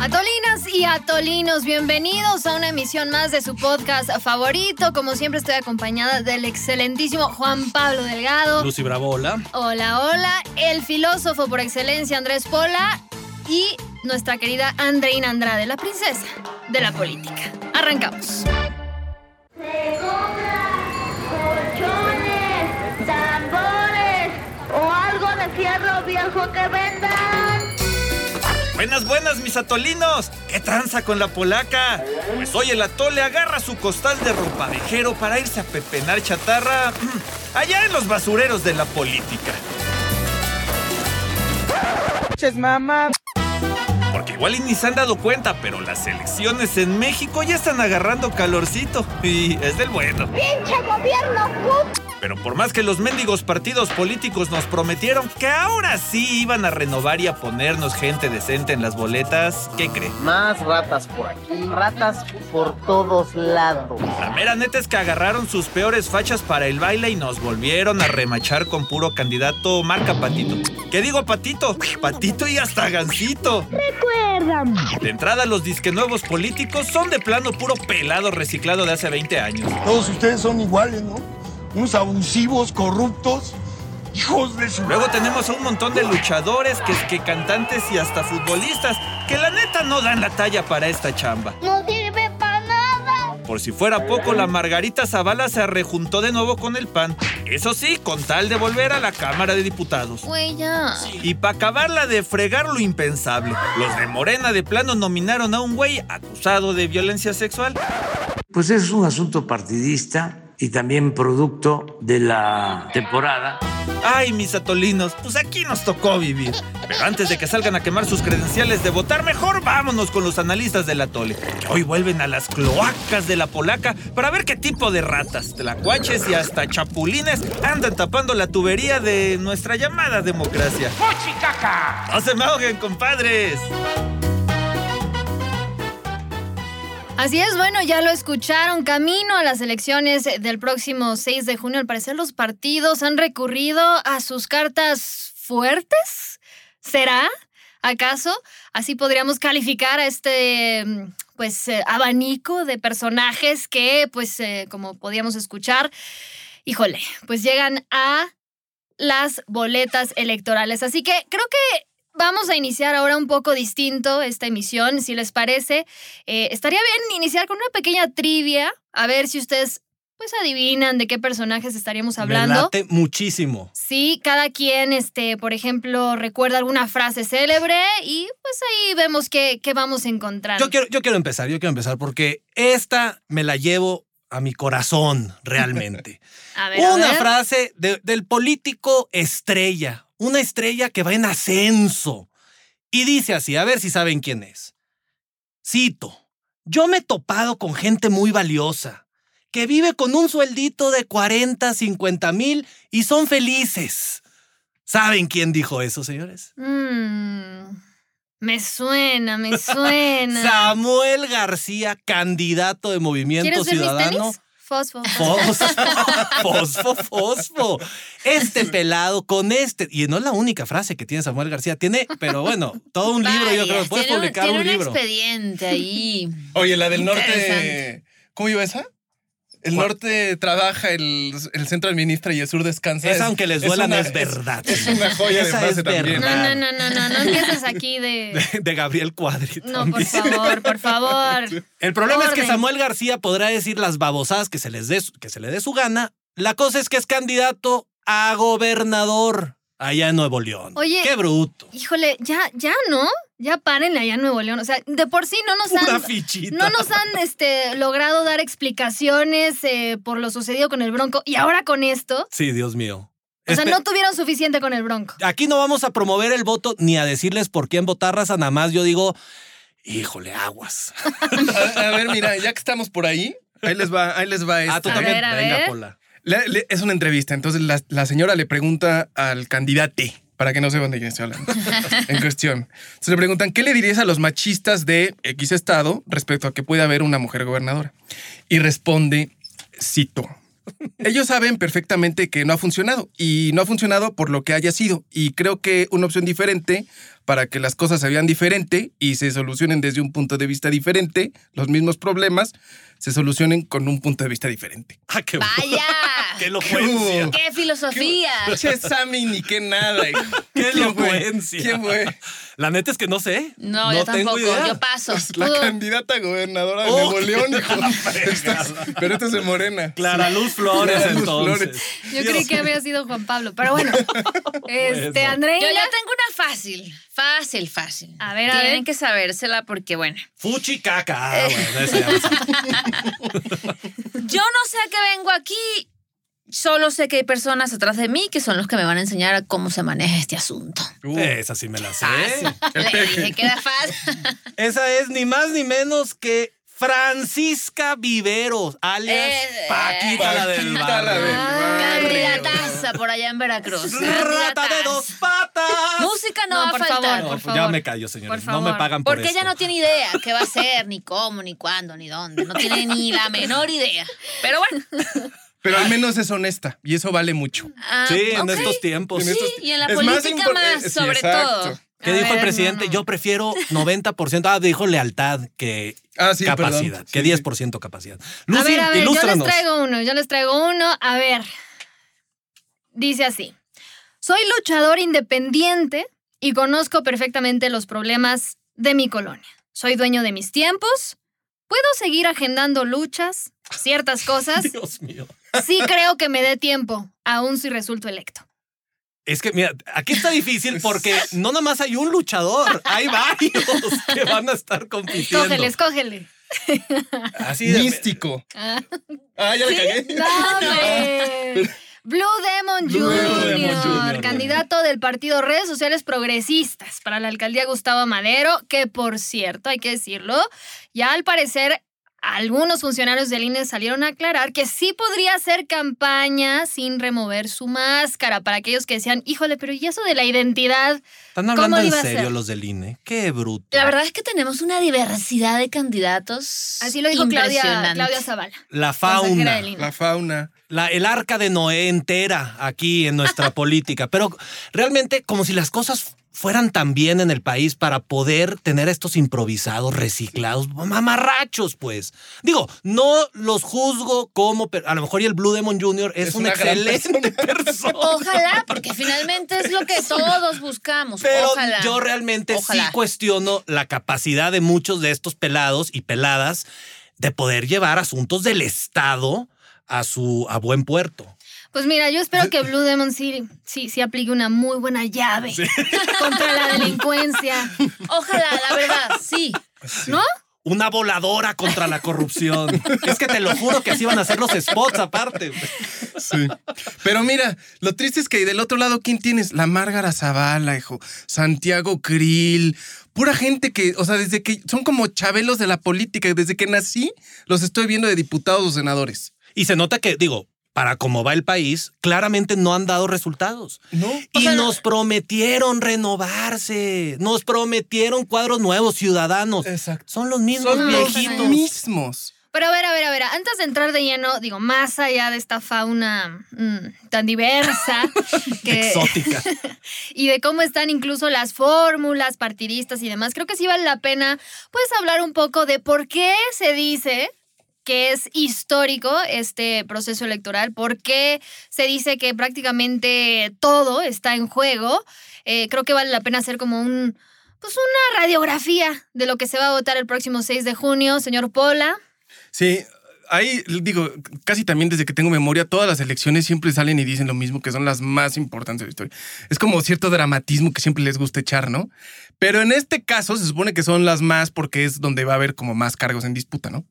Atolinas y atolinos, bienvenidos a una emisión más de su podcast favorito. Como siempre estoy acompañada del excelentísimo Juan Pablo Delgado. Lucy Bravo, hola. Hola, hola. El filósofo por excelencia Andrés Pola y nuestra querida Andreina Andrade, la princesa de la política. Arrancamos. colchones, tambores o algo de fierro viejo que vendan. Buenas, buenas, mis atolinos. ¿Qué tranza con la polaca? Pues hoy el atole agarra su costal de ropavejero para irse a pepenar chatarra mm, allá en los basureros de la política. mamá. Porque igual y ni se han dado cuenta, pero las elecciones en México ya están agarrando calorcito. Y es del bueno. ¡Pinche gobierno puto! Pero por más que los mendigos partidos políticos nos prometieron que ahora sí iban a renovar y a ponernos gente decente en las boletas, ¿qué cree? Más ratas por aquí, ratas por todos lados. La mera neta es que agarraron sus peores fachas para el baile y nos volvieron a remachar con puro candidato marca Patito. ¿Qué digo Patito? Patito y hasta Gancito. Recuérdame. De entrada, los disque nuevos políticos son de plano puro pelado reciclado de hace 20 años. Todos ustedes son iguales, ¿no? Unos abusivos, corruptos, hijos de su... Luego tenemos a un montón de luchadores, que que cantantes y hasta futbolistas, que la neta no dan la talla para esta chamba. No sirve para nada. Por si fuera poco, la Margarita Zavala se rejuntó de nuevo con el PAN. Eso sí, con tal de volver a la Cámara de Diputados. Güey, ya. Y para acabarla de fregar lo impensable, los de Morena de plano nominaron a un güey acusado de violencia sexual. Pues es un asunto partidista y también producto de la temporada. Ay, mis atolinos, pues aquí nos tocó vivir. Pero antes de que salgan a quemar sus credenciales de votar, mejor vámonos con los analistas del atole, que hoy vuelven a las cloacas de la polaca para ver qué tipo de ratas, tlacuaches y hasta chapulines andan tapando la tubería de nuestra llamada democracia. ¡No se me ahoguen, compadres! Así es, bueno, ya lo escucharon. Camino a las elecciones del próximo 6 de junio. Al parecer los partidos han recurrido a sus cartas fuertes. ¿Será? ¿Acaso? Así podríamos calificar a este mm, pues eh, abanico de personajes que, pues, eh, como podíamos escuchar, híjole, pues llegan a las boletas electorales. Así que creo que vamos a iniciar ahora un poco distinto esta emisión, si les parece. Eh, estaría bien iniciar con una pequeña trivia, a ver si ustedes pues adivinan de qué personajes estaríamos Me hablando. late muchísimo. Sí, cada quien, este, por ejemplo, recuerda alguna frase célebre y pues ahí vemos qué, qué vamos encontrando. Yo quiero, yo quiero empezar, yo quiero empezar porque esta me la llevo a mi corazón realmente. A ver, a Una ver. frase de- del político estrella, una estrella que va en ascenso. Y dice así, a ver si saben quién es. Cito, yo me he topado con gente muy valiosa, que vive con un sueldito de 40, 50 mil y son felices. ¿Saben quién dijo eso, señores? Mm, me suena, me suena. Samuel García, candidato de Movimiento ¿Quieres ver mis Ciudadano. tenis? Fosfo. fosfo. Fosfo, fosfo. Este pelado con este. Y no es la única frase que tiene Samuel García. Tiene, pero bueno, todo un libro, yo creo. Puedes tiene, publicar tiene un libro. expediente ahí. Oye, la del norte. ¿Cómo iba esa? El ¿Cuál? norte trabaja, el, el centro administra y el sur descansa. Esa, aunque les duela, no una- es verdad. Es, una joya de frase es también. No, no, no, no, no, no empieces aquí de... De, de Gabriel Cuadri. No, por favor, por favor. El problema es que Orden. Samuel García podrá decir las babosadas que se, les dé, que se le dé su gana. La cosa es que es candidato a gobernador allá en Nuevo León. Oye, Qué bruto. Híjole, ya, ya, ¿no? Ya párenle allá en Nuevo León. O sea, de por sí no nos Una han... fichita. No nos han este, logrado dar explicaciones eh, por lo sucedido con el Bronco. Y ahora con esto, Sí, Dios mío. o sea, no tuvieron suficiente con el Bronco. Aquí no vamos a promover el voto ni a decirles por quién votar raza, nada más yo digo, híjole, aguas. A, a ver, mira, ya que estamos por ahí, ahí les va, ahí les va Ah, tú. A también. ver, a Venga, ver. Pola. Le- le- es una entrevista, entonces la, la señora le pregunta al candidate, para que no sepan de quién estoy hablando, en cuestión. Se le preguntan, ¿qué le dirías a los machistas de X estado respecto a que puede haber una mujer gobernadora? Y responde, cito, ellos saben perfectamente que no ha funcionado y no ha funcionado por lo que haya sido. Y creo que una opción diferente para que las cosas se vean diferente y se solucionen desde un punto de vista diferente, los mismos problemas se solucionen con un punto de vista diferente. Ah, qué Vaya. ¡Qué elocuencia! ¡Qué filosofía! Che, Sammy, ni qué nada. ¡Qué elocuencia! ¿Quién fue? La neta es que no sé. No, yo tengo tampoco. idea. Yo paso. Pues la candidata gobernadora de Oh. Nuevo León, hijo. Estás- pero esto es de Morena. Clara Luz Flores, Clara Luz entonces. Flores. Yo creí que había sido Juan Pablo, pero bueno. Este. Andreina. Yo ya tengo una fácil, fácil, fácil. A ver, a Tienen ver. que sabérsela porque, bueno, Fuchi caca. Ah, yo no sé a qué vengo aquí. Solo sé que hay personas atrás de mí que son los que me van a enseñar a cómo se maneja este asunto. Uh, Esa sí me la sé. Le dije que era fácil. Esa es ni más ni menos que Francisca Viveros, alias Eh, Paquita Paquita la barrio. del barrio. Candidataza por allá en Veracruz. Rata de dos patas. Música no, No, va a por faltar. favor, No, por pues ya favor. me callo, señores. Por No me favor. pagan por Porque esto. ella no tiene idea qué va a hacer, ni cómo, ni cuándo, ni dónde. No tiene ni la menor idea. Pero bueno. Pero al menos es honesta y eso vale mucho. ah, Sí, en estos tiempos. Sí, y en la Es más política impor- más, eh, sí, sobre todo. ¿Qué A dijo el presidente? no, no. Yo prefiero 90%. Ah, dijo lealtad que Ah, sí, capacidad. perdón. Que Sí, 10% capacidad. A Lucy, ver, a ver, yo les ilústranos. traigo uno, yo les traigo uno. A ver. Dice así. Soy luchador independiente y conozco perfectamente los problemas de mi colonia. Soy dueño de mis tiempos. Puedo seguir agendando luchas, ciertas cosas. Dios mío. Sí creo que me dé tiempo, aún si resulto electo. Es que, mira, aquí está difícil porque no nada más hay un luchador, hay varios que van a estar compitiendo. Escógele, escógele. Así de- Místico. Ah. Ah, ya le cagué. Hombre. Blue Demon Blue Jr., Demon Jr., candidato del partido Redes Sociales Progresistas para la alcaldía Gustavo Madero, que por cierto, hay que decirlo, ya al parecer algunos funcionarios del INE salieron a aclarar que sí podría hacer campaña sin remover su máscara para aquellos que decían, híjole, pero ¿y eso de la identidad? ¿Están hablando ¿Cómo en iba a serio ser? los del INE? Qué bruto. La verdad es que tenemos una diversidad de candidatos. Así lo dijo Claudia, impresionante. Claudia Zavala. La consejera fauna. La fauna. la- el arca de Noé entera aquí en nuestra política. Pero realmente como si las cosas fueran tan bien en el país para poder tener estos improvisados, reciclados, mamarrachos, pues. Digo, no los juzgo como, pero a lo mejor y el Blue Demon Jr. es, Es gran excelente persona. Ojalá, porque finalmente es lo que todos buscamos. Pero Ojalá. yo realmente Ojalá. sí cuestiono la capacidad de muchos de estos pelados y peladas de poder llevar asuntos del Estado a su a buen puerto. Pues mira, yo espero que Blue Demon sí, sí, sí aplique una muy buena llave contra la delincuencia. Ojalá, la verdad, sí. ¿No? Una voladora contra la corrupción. es que te lo juro que así van a ser los spots aparte. Sí. Pero mira, lo triste es que del otro lado, ¿quién tienes? La Márgara Zavala, hijo. Santiago Krill. Pura gente que, o sea, desde que son como chabelos de la política. Desde que nací, los estoy viendo de diputados o senadores. Y se nota que, digo, para cómo va el país, claramente no han dado resultados. ¿No? Y nos prometieron renovarse, nos prometieron cuadros nuevos, ciudadanos. Exacto. Son los mismos Son los viejitos. mismos. Pero a ver, a ver, a ver, antes de entrar de lleno, digo, más allá de esta fauna mm, tan diversa que, Exótica. y de cómo están incluso las fórmulas partidistas y demás, creo que sí vale la pena pues hablar un poco de por qué se dice que es histórico este proceso electoral, por qué se dice que prácticamente todo está en juego. Eh, creo que vale la pena hacer como un pues una radiografía de lo que se va a votar el próximo 6 de junio, señor Pola. Sí, ahí digo, casi también desde que tengo memoria, todas las elecciones siempre salen y dicen lo mismo, que son las más importantes de la historia. Es como cierto dramatismo que siempre les gusta echar, ¿no? Pero en este caso se supone que son las más porque es donde va a haber como más cargos en disputa, ¿no?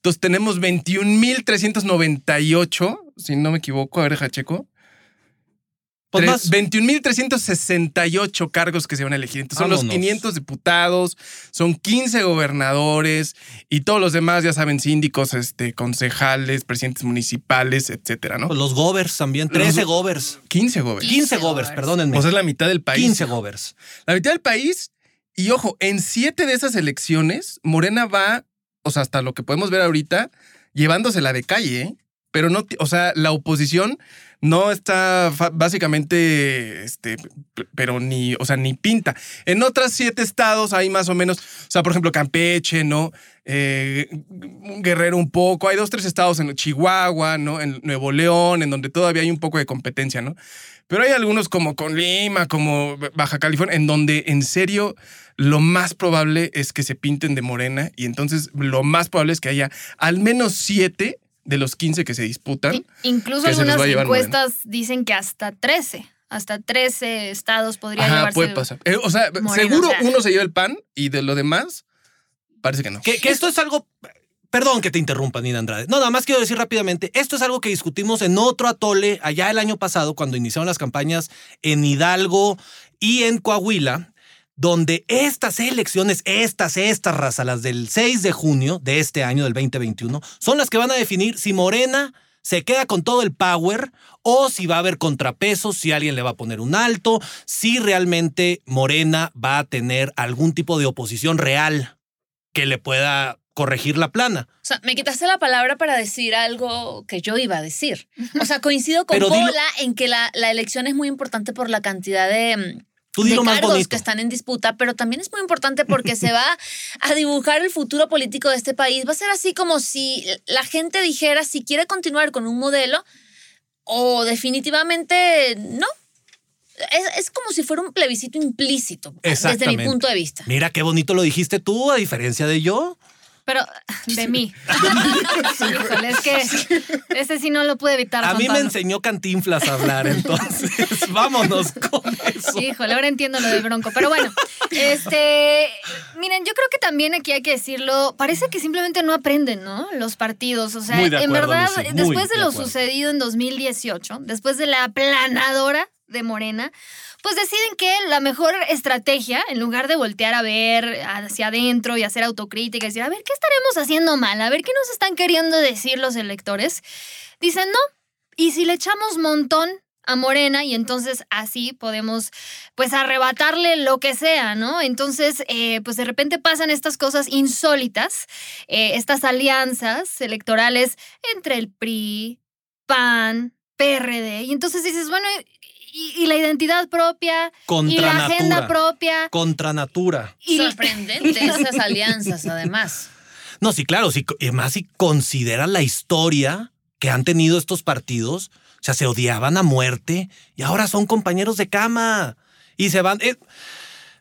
Entonces tenemos 21.398, si no me equivoco, a ver, deja checo. Pues Tres- más. 21.368 cargos que se van a elegir. Entonces son los Vámonos. 500 diputados, son 15 gobernadores y todos los demás, ya saben, síndicos, este, concejales, presidentes municipales, etcétera, ¿no? Pues los govers también, 13 Los- govers. 15 gobernadores. 15 govers. govers, perdónenme. O sea, es la mitad del país. 15 govers. La mitad del país. Y ojo, en siete de esas elecciones, Morena va, o sea, hasta lo que podemos ver ahorita, llevándosela de calle, ¿eh? pero no, o sea, la oposición no está básicamente, este, pero ni, o sea, ni pinta. En otras siete estados hay más o menos, o sea, por ejemplo, Campeche, ¿no? Eh, Guerrero un poco, hay dos, tres estados en Chihuahua, ¿no? En Nuevo León, en donde todavía hay un poco de competencia, ¿no? Pero hay algunos como con Lima, como Baja California, en donde en serio lo más probable es que se pinten de morena y entonces lo más probable es que haya al menos siete de los 15 que se disputan. Sí, Incluso algunas encuestas dicen que hasta 13, hasta 13 estados podría Ajá, llevarse. puede pasar. Eh, o sea, Morena, seguro o sea. uno se lleva el pan y de lo demás parece que no. Que, que esto es algo. Perdón que te interrumpa, Nina Andrade. No, nada más quiero decir rápidamente, esto es algo que discutimos en otro atole allá el año pasado, cuando iniciaron las campañas en Hidalgo y en Coahuila, donde estas elecciones, estas, estas razas, las del 6 de junio de este año, del 2021, son las que van a definir si Morena se queda con todo el power o si va a haber contrapesos, si alguien le va a poner un alto, si realmente Morena va a tener algún tipo de oposición real que le pueda corregir la plana. O sea, me quitaste la palabra para decir algo que yo iba a decir. O sea, coincido con dilo- Pola en que la, la elección es muy importante por la cantidad de, Tú de cargos que están en disputa, pero también es muy importante porque se va a dibujar el futuro político de este país. Va a ser así como si la gente dijera si quiere continuar con un modelo o definitivamente no. Es, es como si fuera un plebiscito implícito, desde mi punto de vista. Mira qué bonito lo dijiste tú, a diferencia de yo. Pero de mí. Sí, híjole, es que ese sí no lo pude evitar. A mí me enseñó Cantinflas a hablar, entonces vámonos con eso. Híjole, ahora entiendo lo del bronco. Pero bueno, este. Miren, yo creo que también aquí hay que decirlo. Parece que simplemente no aprenden, ¿no? Los partidos. O sea, Muy de en verdad, Lucy, muy después de de lo acuerdo. sucedido en 2018, después de la planadora de Morena, pues deciden que la mejor estrategia, en lugar de voltear a ver hacia adentro y hacer autocrítica y decir, a ver, ¿qué estaremos haciendo mal? A ver, ¿qué nos están queriendo decir los electores? Dicen, no. Y si le echamos montón a Morena y entonces así podemos pues arrebatarle lo que sea, ¿no? Entonces, eh, pues de repente pasan estas cosas insólitas, eh, estas alianzas electorales entre el PRI, PAN, PRD, y entonces dices, bueno, y, y la identidad propia, y Contra la agenda propia, Contra natura. y Sorprendente esas alianzas, además. No, sí, claro, sí, y más si consideras la historia que han tenido estos partidos, o sea, se odiaban a muerte y ahora son compañeros de cama y se van. eh,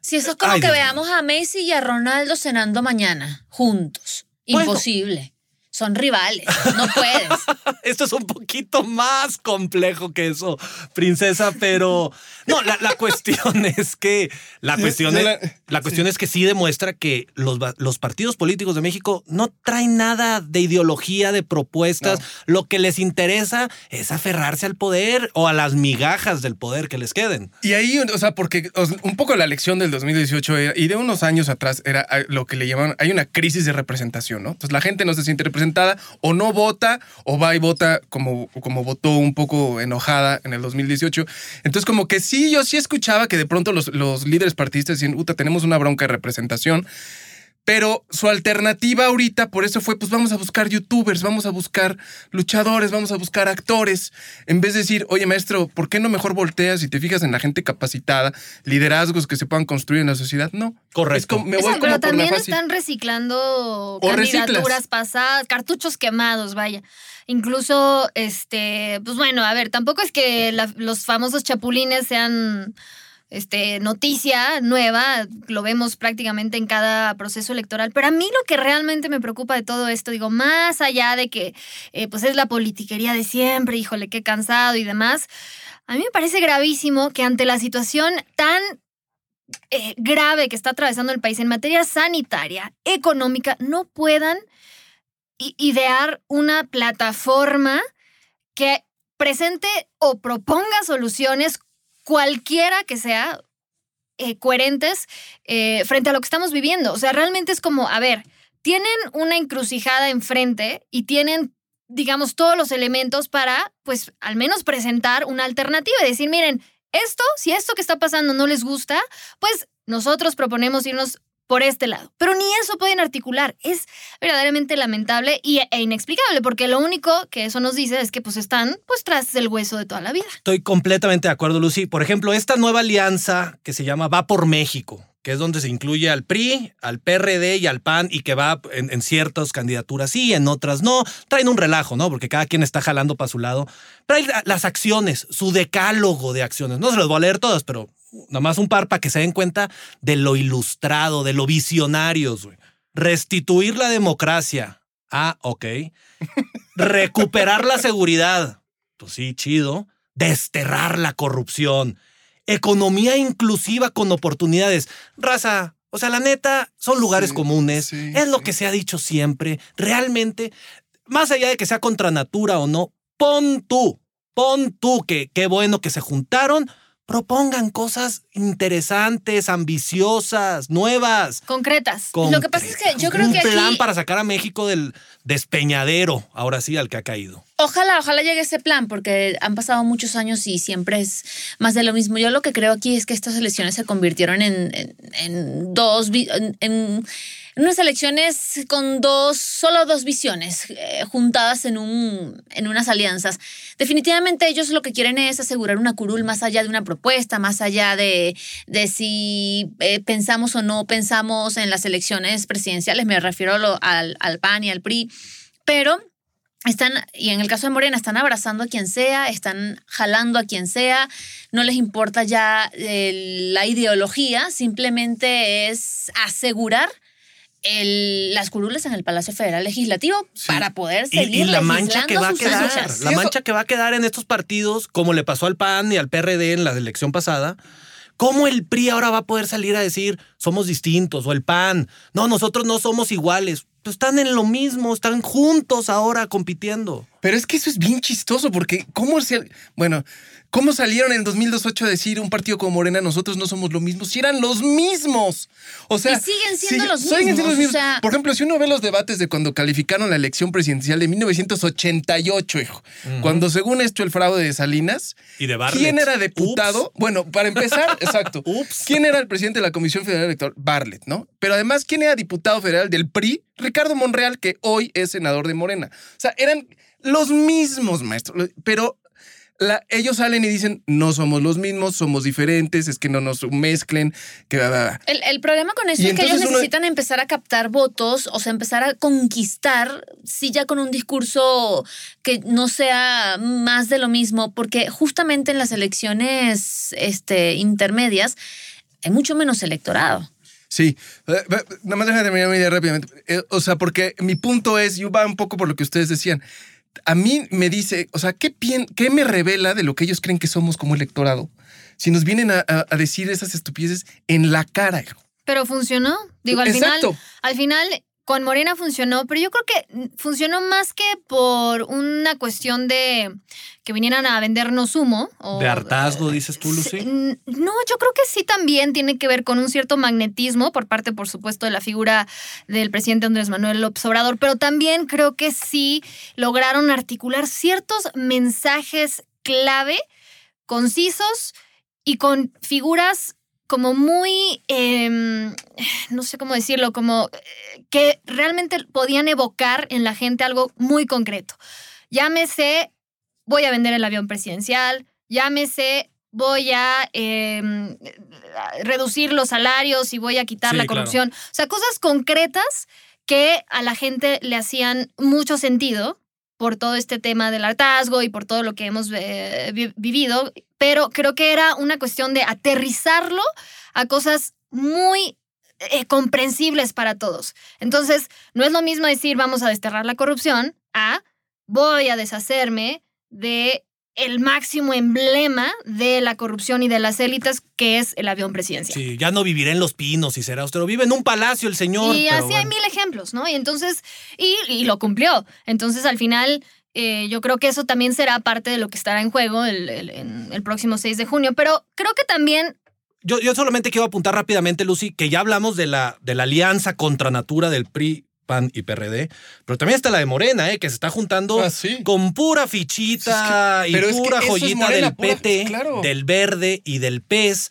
Si eso es como Ay, que Dios veamos a Messi y a Ronaldo cenando mañana, juntos. Bueno. Son rivales, no puedes. Esto es un poquito más complejo que eso, princesa, pero no, la, la cuestión es que la cuestión es, la- cuestión es que sí demuestra que los, los partidos políticos de México no traen nada de ideología, de propuestas. Lo que les interesa es aferrarse al poder o a las migajas del poder que les queden. Y ahí, o sea, porque o sea, un poco la elección del 2018 era- y de unos años atrás era lo que le llamaban, hay una crisis de representación, ¿no? Entonces la gente no se siente representada o no vota o va y vota como, como votó un poco enojada en el 2018. Entonces como que sí, yo sí escuchaba que de pronto los, los líderes partidistas decían, puta, tenemos una bronca de representación. Pero su alternativa ahorita, por eso fue, pues vamos a buscar youtubers, vamos a buscar luchadores, vamos a buscar actores. En vez de decir, oye maestro, ¿por qué no mejor volteas y te fijas en la gente capacitada, liderazgos que se puedan construir en la sociedad? No. Correcto. Es como- me voy pero como por la también fácil. están reciclando O reciclas. candidaturas pasadas, cartuchos quemados, vaya. Incluso, este, pues bueno, a ver, tampoco es que la- los famosos chapulines sean este, noticia nueva, lo vemos prácticamente en cada proceso electoral, pero a mí lo que realmente me preocupa de todo esto, digo, más allá de que eh, pues es la politiquería de siempre, híjole, qué cansado y demás, a mí me parece gravísimo que ante la situación tan eh, grave que está atravesando el país en materia sanitaria, económica, no puedan idear una plataforma que presente o proponga soluciones, cualquiera que sea, eh, coherentes eh, frente a lo que estamos viviendo. O sea, realmente es como, a ver, tienen una encrucijada enfrente y tienen digamos, todos los elementos para, pues, al menos presentar una alternativa y decir, miren, esto, si esto que está pasando no les gusta, pues nosotros proponemos irnos por este lado. Pero ni eso pueden articular. Es verdaderamente lamentable y, e inexplicable, porque lo único que eso nos dice es que pues están pues tras el hueso de toda la vida. Estoy completamente de acuerdo, Lucy. Por ejemplo, esta nueva alianza que se llama Va por México, que es donde se incluye al PRI, al PRD y al PAN y que va en, ciertas candidaturas sí, en otras no. Traen un relajo, ¿no? Porque cada quien está jalando para su lado. La- las acciones, su decálogo de acciones. No se los voy a leer todas, pero nada más un par para que se den cuenta de lo ilustrado, de lo visionarios. Restituir la democracia. Ah, ok. Recuperar la seguridad. Pues sí, chido. Desterrar la corrupción. Economía inclusiva con oportunidades. Raza, o sea, la neta, son lugares Sí, comunes. sí, es lo sí. que se ha dicho siempre. Realmente, más allá de que sea contra natura o no, pon tú, pon tú que qué bueno que se juntaron. Propongan cosas interesantes, ambiciosas, nuevas. Concretas. Lo que pasa es que yo creo un que plan aquí- para sacar a México del despeñadero, ahora sí, al que ha caído. Ojalá, ojalá llegue ese plan, porque han pasado muchos años y siempre es más de lo mismo. Yo lo que creo aquí es que estas elecciones se convirtieron en, en- en dos, en unas elecciones con dos, solo dos visiones eh, juntadas en, un, en unas alianzas. Definitivamente ellos lo que quieren es asegurar una curul más allá de una propuesta, más allá de, de si eh, pensamos o no pensamos en las elecciones presidenciales, me refiero al, al PAN y al PRI, pero están, y en el caso de Morena, están abrazando a quien sea, están jalando a quien sea, no les importa ya eh, la ideología, simplemente es asegurar el- las curules en el Palacio Federal Legislativo para poder seguir y la mancha que va a quedar, luchas. la mancha que va a quedar en estos partidos, como le pasó al PAN y al PRD en la elección pasada, ¿cómo el PRI ahora va a poder salir a decir somos distintos? O el PAN, no, nosotros no somos iguales. Pues están en lo mismo, están juntos ahora compitiendo. Pero es que eso es bien chistoso porque cómo se bueno, cómo salieron en 2018 a decir un partido como Morena nosotros no somos lo mismo si eran los mismos. O sea, Y siguen siendo sigue- los siguen siendo mismos, o sea- Por ejemplo, si uno ve los debates de cuando calificaron la elección presidencial de 1988, hijo, cuando según esto el fraude de Salinas, Y de Bartlett. ¿quién era diputado? Bueno, para empezar, exacto. Ups. ¿Quién era el presidente de la Comisión Federal Electoral? Bartlett, ¿no? Pero además, ¿quién era diputado federal del PRI? Ricardo Monreal, que hoy es senador de Morena. O sea, eran los mismos, maestro. Pero la- ellos salen y dicen, no somos los mismos, somos diferentes, es que no nos mezclen, que... bla, bla, bla". El, el problema con eso Y es que ellos uno- necesitan empezar a captar votos, o sea, empezar a conquistar, sí, ya con un discurso que no sea más de lo mismo, porque justamente en las elecciones este, intermedias hay mucho menos electorado. Sí, Eh, nada más déjame terminar mi idea rápidamente. Eh, o sea, porque mi punto es, y va un poco por lo que ustedes decían, a mí me dice, o sea, ¿qué, qué me revela de lo que ellos creen que somos como electorado? Si nos vienen a, a- a decir esas estupideces en la cara. Pero funcionó. Digo, al Exacto. final, al final con Morena funcionó, pero yo creo que funcionó más que por una cuestión de que vinieran a vendernos humo. O, De hartazgo, dices tú, Lucy. No, yo creo que sí también tiene que ver con un cierto magnetismo por parte, por supuesto, de la figura del presidente Andrés Manuel López Obrador, pero también creo que sí lograron articular ciertos mensajes clave, concisos y con figuras como muy, em, no sé cómo decirlo, como eh, que realmente podían evocar en la gente algo muy concreto. Llámese, voy a vender el avión presidencial, llámese, voy a em, reducir los salarios y voy a quitar Sí, la claro. corrupción. O sea, cosas concretas que a la gente le hacían mucho sentido por todo este tema del hartazgo y por todo lo que hemos eh, vi- vivido, pero creo que era una cuestión de aterrizarlo a cosas muy eh, comprensibles para todos. Entonces, no es lo mismo decir vamos a desterrar la corrupción a voy a deshacerme de el máximo emblema de la corrupción y de las élites, que es el avión presidencial. Sí, ya no vivirá en Los Pinos y será austero. Vive en un palacio el señor. Y así hay mil ejemplos, ¿no? Y entonces, y, y lo cumplió. Entonces, al final, eh, yo creo que eso también será parte de lo que estará en juego el, el próximo 6 de junio. Pero creo que también Yo, yo solamente quiero apuntar rápidamente, Lucy, que ya hablamos de la, de la alianza contra natura del PRI, PAN y PRD, pero también está la de Morena, ¿eh? que se está juntando Ah, sí. con pura fichita Es que- pero y es que pura joyita Morena, del pura- PT, claro. del Verde y del PES,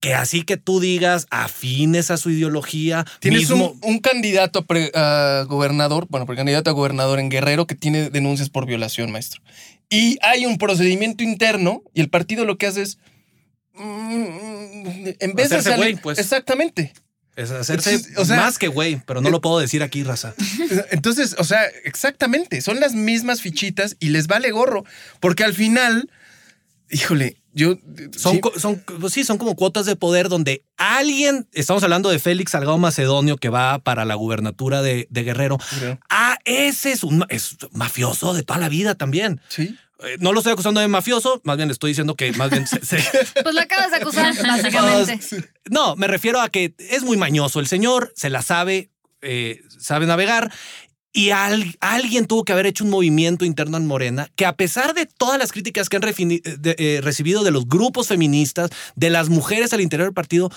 que así que tú digas afines a su ideología, Tienes mismo. un, un candidato a, pre- a gobernador, bueno, precandidato a gobernador en Guerrero que tiene denuncias por violación, maestro. Y hay un procedimiento interno y el partido lo que hace es. mm, En vez Hacerse de salir- güey, pues. Exactamente. Es hacerse Entonces, o sea- más que güey, pero no lo puedo decir aquí, raza. Entonces, o sea, exactamente. Son las mismas fichitas y les vale gorro. Porque al final, híjole, yo. Son, sí, son, pues sí, son como cuotas de poder donde alguien, estamos hablando de Félix Salgado Macedonio que va para la gubernatura de, de Guerrero. Ah, ese es un es mafioso de toda la vida también. Sí. Eh, No lo estoy acusando de mafioso, más bien le estoy diciendo que más bien se- se, Pues lo acabas de acusar, básicamente. No, me refiero a que es muy mañoso el señor, se la sabe, eh, sabe navegar. Y al- alguien tuvo que haber hecho un movimiento interno en Morena que a pesar de todas las críticas que han refini- de- eh, recibido de los grupos feministas, de las mujeres al interior del partido,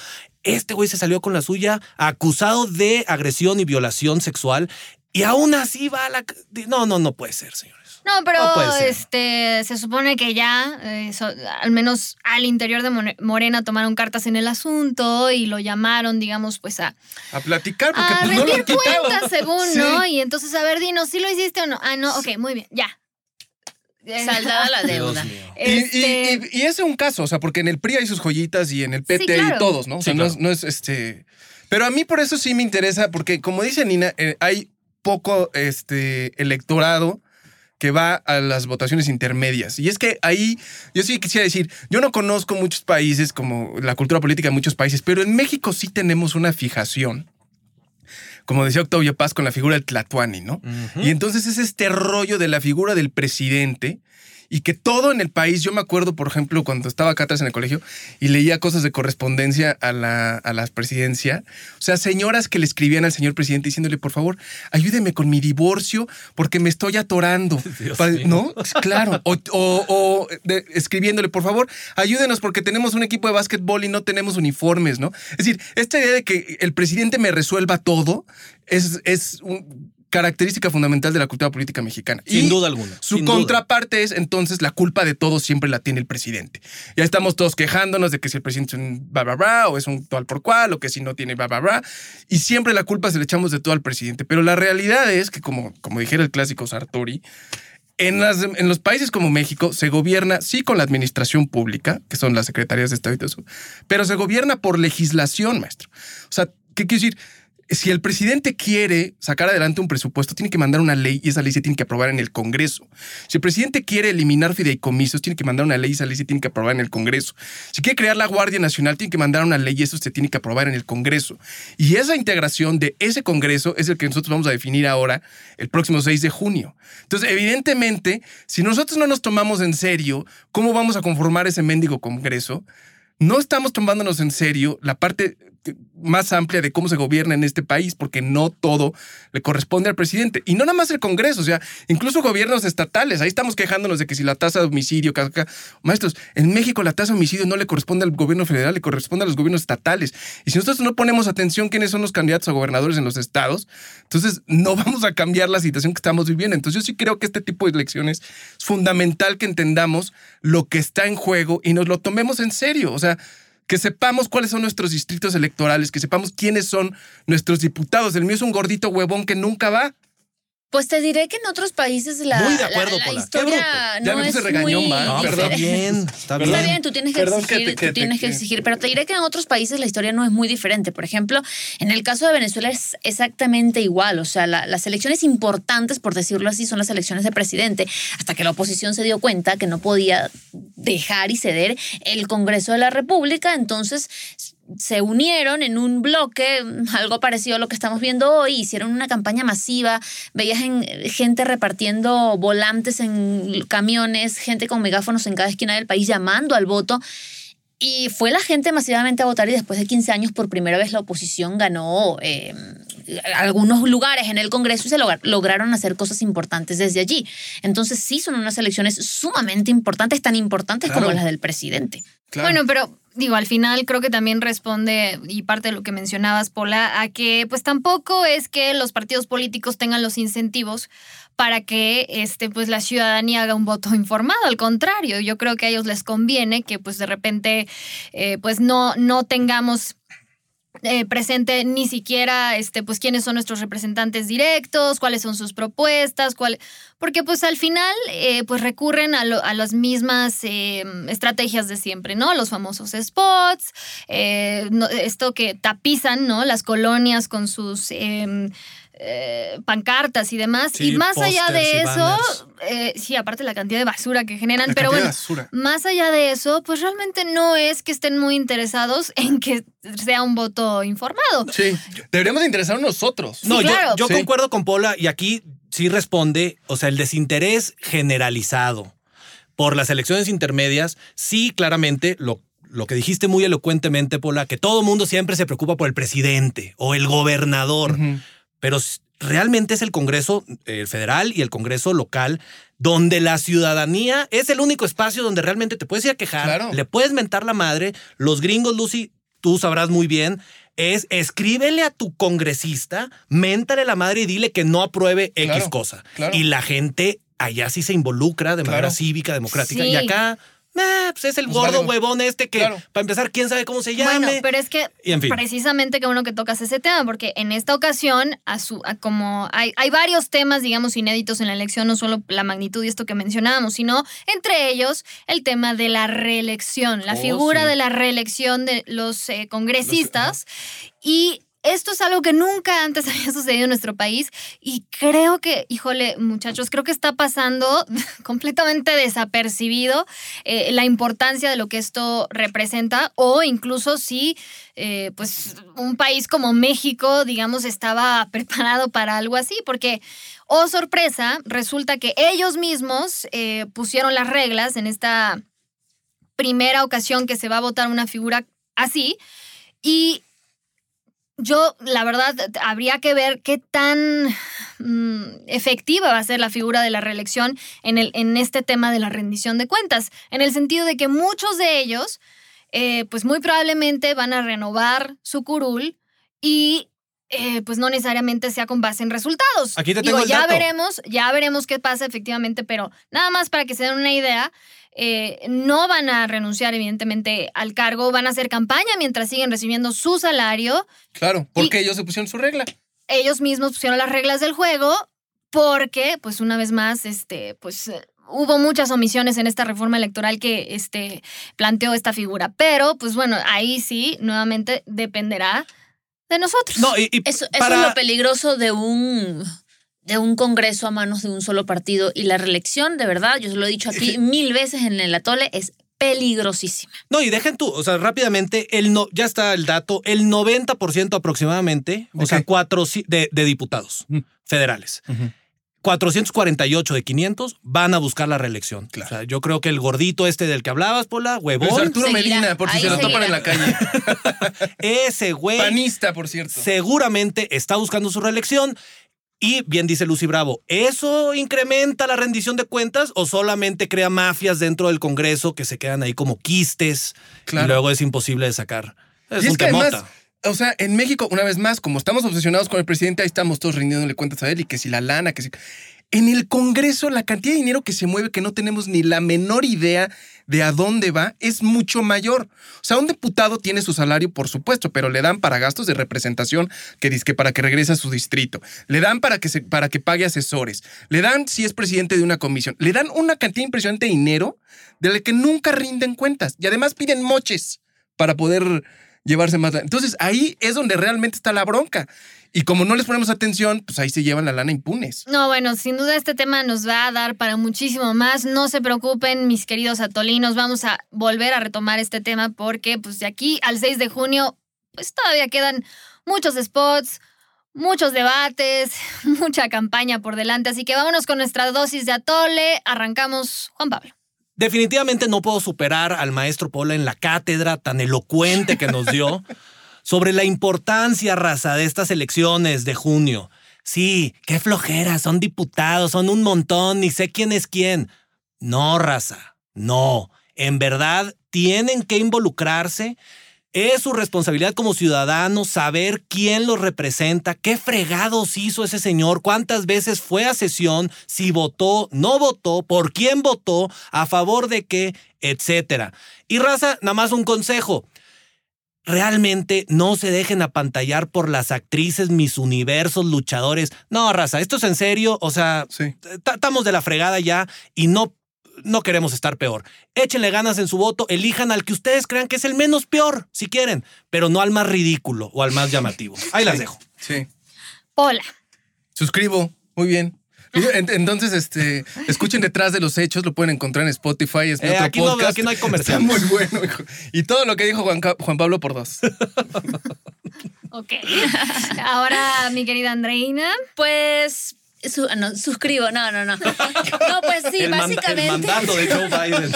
este güey se salió con la suya acusado de agresión y violación sexual y aún así va a la... No, no, no puede ser, señores. No, pero No este se supone que ya, eh, so- al menos al interior de More- Morena, tomaron cartas en el asunto y lo llamaron, digamos, pues a, A platicar, porque a pues no rendir quitado. cuentas, según, Sí. ¿no? Y entonces, a ver, dinos, ¿sí lo hiciste o no? Ah, no, ok, muy bien, ya. Eh, Saldada la deuda. mío. Y, este, y- y- y ese es un caso, o sea, porque en el PRI hay sus joyitas y en el PT claro. y todos, ¿no? O sea, Sí, no, es, no es este. Pero a mí por eso sí me interesa, porque como dice Nina, eh, hay poco este, electorado que va a las votaciones intermedias. Y es que ahí, yo sí quisiera decir, yo no conozco muchos países como la cultura política de muchos países, pero en México sí tenemos una fijación. Como decía Octavio Paz con la figura del Tlatuani, ¿no? Y entonces es este rollo de la figura del presidente y que todo en el país, yo me acuerdo, por ejemplo, cuando estaba acá atrás en el colegio y leía cosas de correspondencia a la, a la presidencia, o sea, señoras que le escribían al señor presidente diciéndole, por favor, ayúdeme con mi divorcio porque me estoy atorando. ¿No? Claro. O, o- o de- escribiéndole, por favor, ayúdenos porque tenemos un equipo de básquetbol y no tenemos uniformes, ¿no? Es decir, esta idea de que el presidente me resuelva todo es, es un- característica fundamental de la cultura política mexicana. Sin Y duda alguna. Su duda. contraparte es entonces la culpa de todo siempre la tiene el presidente. Ya estamos todos quejándonos de que si el presidente es un bla bla bla o es un tal por cual o que si no tiene bla bla bla y siempre la culpa se le echamos de todo al presidente. Pero la realidad es que como, como dijera el clásico Sartori, en, las, en los países como México se gobierna, sí, con la administración pública, que son las secretarías de Estado y todo eso, pero se gobierna por legislación, maestro. O sea, ¿qué quiero decir? Si el presidente quiere sacar adelante un presupuesto, tiene que mandar una ley y esa ley se tiene que aprobar en el Congreso. Si el presidente quiere eliminar fideicomisos, tiene que mandar una ley y esa ley se tiene que aprobar en el Congreso. Si quiere crear la Guardia Nacional, tiene que mandar una ley y eso se tiene que aprobar en el Congreso. Y esa integración de ese Congreso es el que nosotros vamos a definir ahora el próximo 6 de junio. Entonces, evidentemente, si nosotros no nos tomamos en serio cómo vamos a conformar ese mendigo Congreso, no estamos tomándonos en serio la parte más amplia de cómo se gobierna en este país, porque no todo le corresponde al presidente. Y no nada más el Congreso, o sea, incluso gobiernos estatales. Ahí estamos quejándonos de que si la tasa de homicidio, maestros, en México la tasa de homicidio no le corresponde al gobierno federal, le corresponde a los gobiernos estatales. Y si nosotros no ponemos atención quiénes son los candidatos a gobernadores en los estados, entonces no vamos a cambiar la situación que estamos viviendo. Entonces yo sí creo que este tipo de elecciones es fundamental que entendamos lo que está en juego y nos lo tomemos en serio. O sea, que sepamos cuáles son nuestros distritos electorales, que sepamos quiénes son nuestros diputados. El mío es un gordito huevón que nunca va. Pues te diré que en otros países la, Muy de acuerdo, la- la Pola. Qué historia Ya no es regañón, muy va. No, pero está diferente. bien, está bien. Está bien, tú tienes que Perdón que exigir, te- que tú te- tienes que que- exigir, pero te diré que en otros países la historia no es muy diferente. Por ejemplo, en el caso de Venezuela es exactamente igual. O sea, la- las elecciones importantes, por decirlo así, son las elecciones de presidente, hasta que la oposición se dio cuenta que no podía dejar y ceder el Congreso de la República. Entonces se unieron en un bloque, algo parecido a lo que estamos viendo hoy, hicieron una campaña masiva, veías en- gente repartiendo volantes en camiones, gente con megáfonos en cada esquina del país llamando al voto. Y fue la gente masivamente a votar y después de 15 años por primera vez la oposición ganó eh, algunos lugares en el Congreso y se logra- lograron hacer cosas importantes desde allí. Entonces sí son unas elecciones sumamente importantes, tan importantes como las del presidente. Claro. Bueno, pero digo, al final creo que también responde, y parte de lo que mencionabas, Pola, a que pues tampoco es que los partidos políticos tengan los incentivos para que este, pues, la ciudadanía haga un voto informado. Al contrario, yo creo que a ellos les conviene que pues de repente eh, pues no, no tengamos eh, presente ni siquiera este, pues, quiénes son nuestros representantes directos, cuáles son sus propuestas, cuál, porque pues al final eh, pues recurren a, lo- a las mismas eh, estrategias de siempre, ¿no? Los famosos spots, esto que tapizan, ¿no? Las colonias con sus... eh, pancartas y demás. Sí, y más allá de eso, eh, sí, aparte la cantidad de basura que generan, La pero bueno, basura. más allá de eso, pues realmente no es que estén muy interesados en que sea un voto informado. Sí. Deberíamos de interesarnos nosotros. No, yo- claro. yo, Sí. concuerdo con Paula y aquí sí responde, o sea, el desinterés generalizado por las elecciones intermedias, sí, claramente, lo, lo que dijiste muy elocuentemente, Paula, que todo mundo siempre se preocupa por el presidente o el gobernador. Pero realmente es el Congreso eh, federal y el Congreso local donde la ciudadanía es el único espacio donde realmente te puedes ir a quejar, Claro. le puedes mentar la madre. Los gringos, Lucy, tú sabrás muy bien, es escríbele a tu congresista, méntale la madre y dile que no apruebe X Claro, cosa. claro. Y la gente allá sí se involucra de manera cívica, democrática. Sí. Y acá, eh, pues es el Pues gordo vale. huevón este que, Claro. para empezar, quién sabe cómo se llame. Bueno, pero es que Y en fin. precisamente qué bueno que tocas ese tema, porque en esta ocasión, a su, a como hay, hay varios temas, digamos, inéditos en la elección, no solo la magnitud y esto que mencionábamos, sino entre ellos el tema de la reelección, la Oh, figura sí. de la reelección de los eh, congresistas. y esto es algo que nunca antes había sucedido en nuestro país y creo que, híjole, muchachos, creo que está pasando completamente desapercibido eh, la importancia de lo que esto representa o incluso si eh, pues un país como México, digamos, estaba preparado para algo así, porque, oh sorpresa, resulta que ellos mismos eh, pusieron las reglas en esta primera ocasión que se va a votar una figura así y yo, la verdad, habría que ver qué tan mm, efectiva va a ser la figura de la reelección en, el, en este tema de la rendición de cuentas, en el sentido de que muchos de ellos, eh, pues muy probablemente van a renovar su curul y eh, pues no necesariamente sea con base en resultados. Aquí te Digo, tengo el ya dato. veremos, ya veremos qué pasa efectivamente, pero nada más para que se den una idea, eh, no van a renunciar evidentemente al cargo, van a hacer campaña mientras siguen recibiendo su salario. Claro, porque ellos se pusieron su regla. Ellos mismos pusieron las reglas del juego porque, pues una vez más, este, pues eh, hubo muchas omisiones en esta reforma electoral que este, planteó esta figura. Pero, pues bueno, ahí sí, nuevamente dependerá de nosotros. No, y, y Eso, eso es lo peligroso de un, de un congreso a manos de un solo partido. Y la reelección, de verdad, yo se lo he dicho aquí mil veces en el atole, es peligrosísima. No, y dejen tú, o sea, rápidamente, el no, ya está el dato, el 90% aproximadamente, o ¿De sea, cuatro de, de diputados Mm. federales. 448 de 500 van a buscar la reelección. Claro. O sea, yo creo que el gordito este del que hablabas, Pola, Luis huevón, Arturo Seguirá, Medina, por si ahí se lo topan en la calle. ese güey Panista, por cierto. seguramente está buscando su reelección. Y bien dice Lucy Bravo, ¿eso incrementa la rendición de cuentas o solamente crea mafias dentro del Congreso que se quedan ahí como quistes Claro. y luego es imposible de sacar? Es y es un que temota. además, o sea, en México, una vez más, como estamos obsesionados con el presidente, ahí estamos todos rindiéndole cuentas a él y que si la lana, que si... En el Congreso, la cantidad de dinero que se mueve, que no tenemos ni la menor idea de a dónde va, es mucho mayor. O sea, un diputado tiene su salario, por supuesto, pero le dan para gastos de representación, que dice que para que regrese a su distrito. Le dan para que, se, para que pague asesores. Le dan si es presidente de una comisión. Le dan una cantidad impresionante de dinero de la que nunca rinden cuentas. Y además piden moches para poder llevarse más. Entonces ahí es donde realmente está la bronca. Y como no les ponemos atención, pues ahí se llevan la lana impunes. No, bueno, sin duda este tema nos va a dar para muchísimo más. No se preocupen, mis queridos atolinos, vamos a volver a retomar este tema porque pues de aquí al 6 de junio pues todavía quedan muchos spots, muchos debates, mucha campaña por delante, así que vámonos con nuestra dosis de atole. Arrancamos, Juan Pablo. Definitivamente no puedo superar al maestro Pola en la cátedra tan elocuente que nos dio sobre la importancia, raza, de estas elecciones de junio. Sí, qué flojera, son diputados, son un montón, ni sé quién es quién. No, raza, no. En verdad, tienen que involucrarse. Es su responsabilidad como ciudadanos saber quién los representa, qué fregados hizo ese señor, cuántas veces fue a sesión, si votó, no votó, por quién votó, a favor de qué, etcétera. Y raza, nada más un consejo. Realmente no se dejen apantallar por las actrices, mis universos, luchadores. No, raza, esto es en serio. O sea, Sí. estamos de la fregada ya y no, no queremos estar peor. Échenle ganas en su voto, elijan al que ustedes crean que es el menos peor, si quieren, pero no al más ridículo o al más llamativo. Ahí las dejo. Sí. Pola. Suscribo. Muy bien. En- Entonces, este, escuchen detrás de los hechos, lo pueden encontrar en Spotify, es mi Eh, otro aquí no- aquí no hay Está comercial. muy bueno. hijo. Y todo lo que dijo Juan, Pablo por dos. Ok. Ahora, mi querida Andreina. Pues. su- no, suscribo, no, no, no. No, pues sí, el, manda- el básicamente. mandato de Joe Biden.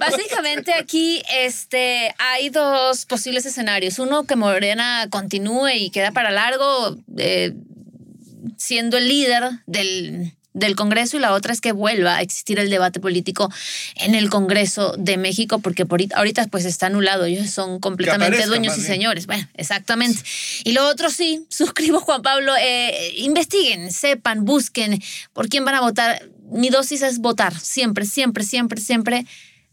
Básicamente aquí este, hay dos posibles escenarios. Uno que Morena continúe y queda para largo eh, siendo el líder del, del Congreso y la otra es que vuelva a existir el debate político en el Congreso de México porque por ahorita, pues está anulado. Ellos son completamente aparezca, dueños y bien. señores. Bueno, exactamente. Y lo otro sí, suscribo Juan Pablo, eh, investiguen, sepan, busquen por quién van a votar. Mi dosis es votar, siempre, siempre, siempre, siempre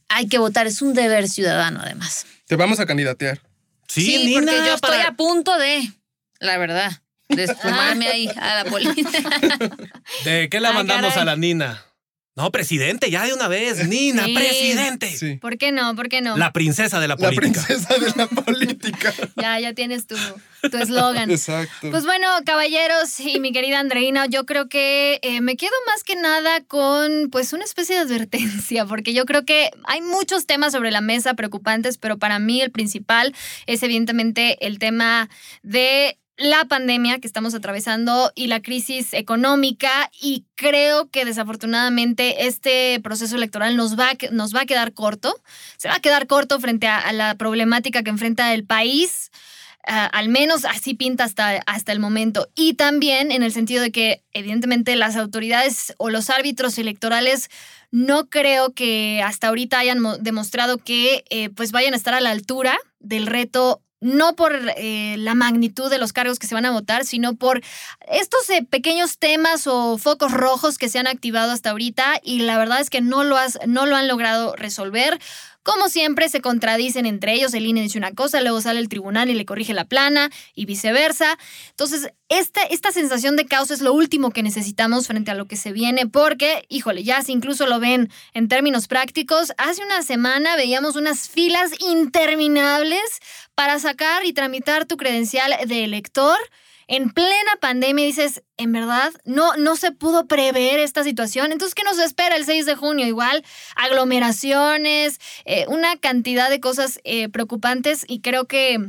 hay que votar. Es un deber ciudadano además. Te vamos a candidatear. Sí, porque Nina, yo estoy para- a punto de, la verdad, de sumarme ahí a la política. ¿De qué la Ah, mandamos caray. a la Nina? No, presidente, ya de una vez. Nina, Sí. presidente. Sí. ¿Por qué no? ¿Por qué no? La princesa de la La política. princesa de la política. Ya, ya tienes tu tu eslogan. Exacto. Pues bueno, caballeros y mi querida Andreina, yo creo que eh, me quedo más que nada con pues una especie de advertencia, porque yo creo que hay muchos temas sobre la mesa preocupantes, pero para mí el principal es evidentemente el tema de la pandemia que estamos atravesando y la crisis económica y creo que desafortunadamente este proceso electoral nos va, a nos va a quedar corto, se va a quedar corto frente a, la problemática que enfrenta el país. Ah, al menos así pinta hasta, hasta el momento. Y también en el sentido de que, evidentemente, las autoridades o los árbitros electorales no creo que hasta ahorita hayan mo- demostrado que eh, pues vayan a estar a la altura del reto. No por eh, la magnitud de los cargos que se van a votar, sino por estos eh, pequeños temas o focos rojos que se han activado hasta ahorita y la verdad es que no lo, has- no lo han logrado resolver. Como siempre, se contradicen entre ellos. El INE dice una cosa, luego sale el tribunal y le corrige la plana y viceversa. Entonces, esta, esta sensación de caos es lo último que necesitamos frente a lo que se viene, porque, híjole, ya si incluso lo ven en términos prácticos, hace una semana veíamos unas filas interminables para sacar y tramitar tu credencial de elector. En plena pandemia dices, en verdad, no, no se pudo prever esta situación. Entonces, ¿qué nos espera el 6 de junio? Igual, aglomeraciones, eh, una cantidad de cosas eh, preocupantes y creo que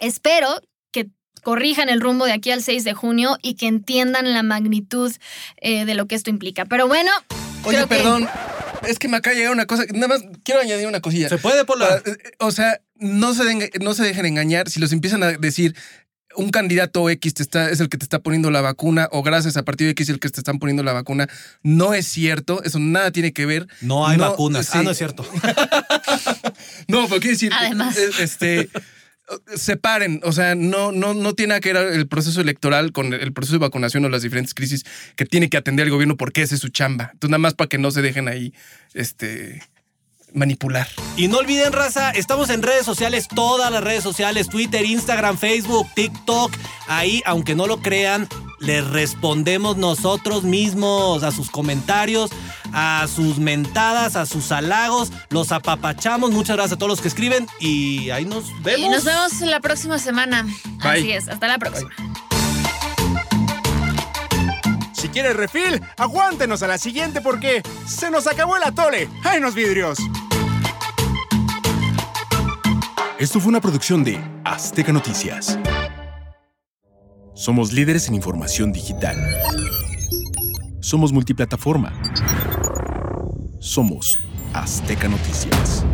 espero que corrijan el rumbo de aquí al 6 de junio y que entiendan la magnitud eh, de lo que esto implica. Pero bueno, Oye, creo que- perdón. Es que me acaba de llegar una cosa. Nada más quiero añadir una cosilla. ¿Se puede, Pola? Ah, eh, O sea, no se, den- no se dejen engañar si los empiezan a decir un candidato X te está, es el que te está poniendo la vacuna o gracias a partido X es el que te están poniendo la vacuna. No es cierto, eso nada tiene que ver. No hay No, vacunas. sí. Ah, no es cierto. No, pero quiero decir, Además. este, separen, o sea, no, no, no tiene que ver el proceso electoral con el proceso de vacunación o las diferentes crisis que tiene que atender el gobierno porque esa es su chamba. Entonces, nada más para que no se dejen ahí, este, manipular. Y no olviden, raza, estamos en redes sociales, todas las redes sociales, Twitter, Instagram, Facebook, TikTok. Ahí, aunque no lo crean, les respondemos nosotros mismos a sus comentarios, a sus mentadas, a sus halagos. Los apapachamos. Muchas gracias a todos los que escriben y ahí nos vemos. Y nos vemos la próxima semana. Bye. así es. Hasta la próxima. Quieres refil, aguántenos a la siguiente porque se nos acabó el atole. ¡Ay, los vidrios! Esto fue una producción de Azteca Noticias. Somos líderes en información digital. Somos multiplataforma. Somos Azteca Noticias.